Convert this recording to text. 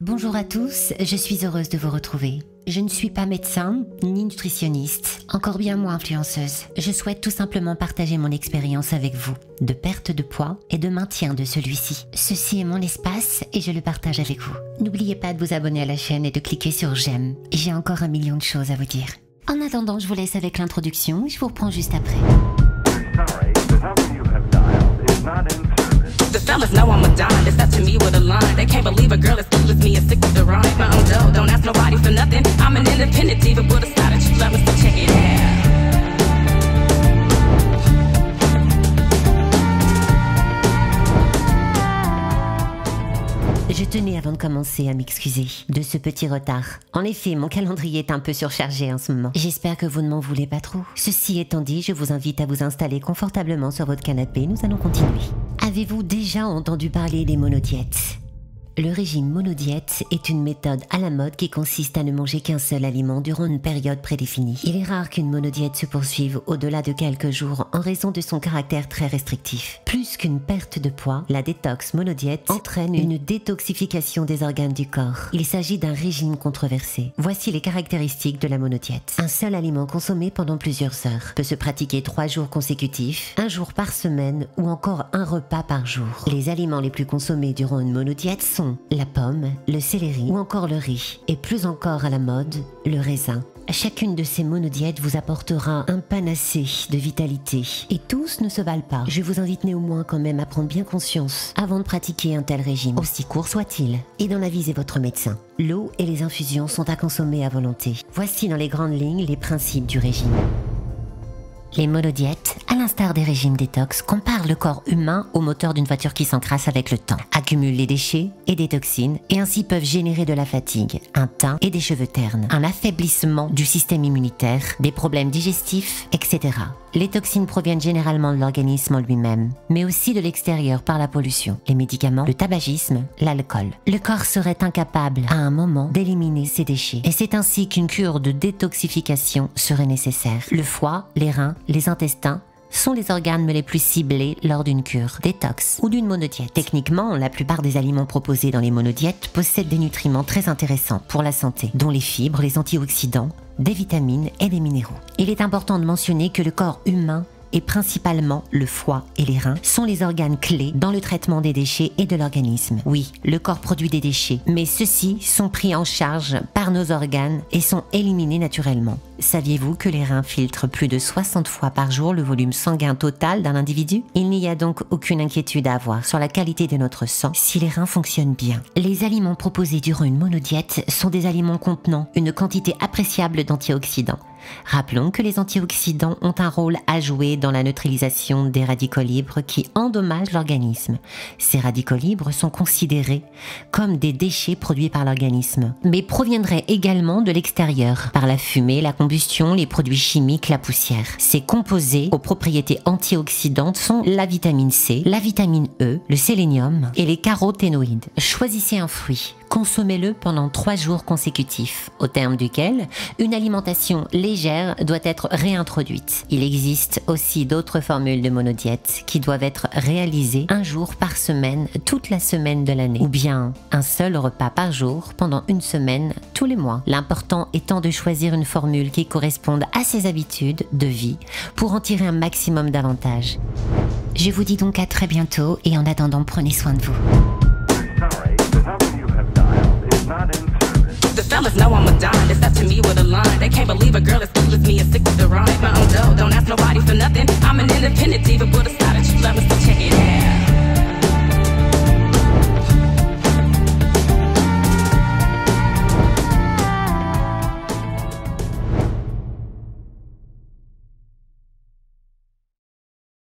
Bonjour à tous, je suis heureuse de vous retrouver. Je ne suis pas médecin ni nutritionniste, encore bien moins influenceuse. Je souhaite tout simplement partager mon expérience avec vous de perte de poids et de maintien de celui-ci. Ceci est mon espace et je le partage avec vous. N'oubliez pas de vous abonner à la chaîne et de cliquer sur j'aime. J'ai encore un million de choses à vous dire. En attendant, je vous laisse avec l'introduction, je vous reprends juste après. Je tenais avant de commencer à m'excuser de ce petit retard. En effet, mon calendrier est un peu surchargé en ce moment. J'espère que vous ne m'en voulez pas trop. Ceci étant dit, je vous invite à vous installer confortablement sur votre canapé. Nous allons continuer. Avez-vous déjà entendu parler des monodiètes le régime monodiète est une méthode à la mode qui consiste à ne manger qu'un seul aliment durant une période prédéfinie. Il est rare qu'une monodiète se poursuive au-delà de quelques jours en raison de son caractère très restrictif. Plus qu'une perte de poids, la détox monodiète entraîne une détoxification des organes du corps. Il s'agit d'un régime controversé. Voici les caractéristiques de la monodiète. Un seul aliment consommé pendant plusieurs heures peut se pratiquer trois jours consécutifs, un jour par semaine ou encore un repas par jour. Les aliments les plus consommés durant une monodiète sont la pomme, le céleri ou encore le riz, et plus encore à la mode, le raisin. Chacune de ces monodiètes vous apportera un panacée de vitalité. Et tous ne se valent pas. Je vous invite néanmoins quand même à prendre bien conscience avant de pratiquer un tel régime, aussi court soit-il, et d'en aviser votre médecin. L'eau et les infusions sont à consommer à volonté. Voici dans les grandes lignes les principes du régime. Les monodiètes, à l'instar des régimes détox, comparent le corps humain au moteur d'une voiture qui s'encrasse avec le temps, accumulent les déchets et des toxines et ainsi peuvent générer de la fatigue, un teint et des cheveux ternes, un affaiblissement du système immunitaire, des problèmes digestifs, etc. Les toxines proviennent généralement de l'organisme en lui-même, mais aussi de l'extérieur par la pollution, les médicaments, le tabagisme, l'alcool. Le corps serait incapable à un moment d'éliminer ces déchets et c'est ainsi qu'une cure de détoxification serait nécessaire. Le foie, les reins, les intestins sont les organes les plus ciblés lors d'une cure, détox ou d'une monodiète. Techniquement, la plupart des aliments proposés dans les monodiètes possèdent des nutriments très intéressants pour la santé, dont les fibres, les antioxydants, des vitamines et des minéraux. Il est important de mentionner que le corps humain et principalement le foie et les reins, sont les organes clés dans le traitement des déchets et de l'organisme. Oui, le corps produit des déchets, mais ceux-ci sont pris en charge par nos organes et sont éliminés naturellement. Saviez-vous que les reins filtrent plus de 60 fois par jour le volume sanguin total d'un individu? Il n'y a donc aucune inquiétude à avoir sur la qualité de notre sang si les reins fonctionnent bien. Les aliments proposés durant une monodiète sont des aliments contenant une quantité appréciable d'antioxydants. Rappelons que les antioxydants ont un rôle à jouer dans la neutralisation des radicaux libres qui endommagent l'organisme. Ces radicaux libres sont considérés comme des déchets produits par l'organisme, mais proviendraient également de l'extérieur, par la fumée, la les produits chimiques, la poussière. Ces composés aux propriétés antioxydantes sont la vitamine C, la vitamine E, le sélénium et les caroténoïdes. Choisissez un fruit. Consommez-le pendant trois jours consécutifs, au terme duquel une alimentation légère doit être réintroduite. Il existe aussi d'autres formules de monodiète qui doivent être réalisées un jour par semaine toute la semaine de l'année, ou bien un seul repas par jour pendant une semaine tous les mois. L'important étant de choisir une formule qui corresponde à ses habitudes de vie pour en tirer un maximum d'avantages. Je vous dis donc à très bientôt et en attendant prenez soin de vous. Fellas know I'm a dime. It's up to me with a line. They can't believe a girl as cool as me and sick with the rhyme. My own dough. Don't ask nobody for nothing. I'm an independent diva, but a not that you love me, check it out.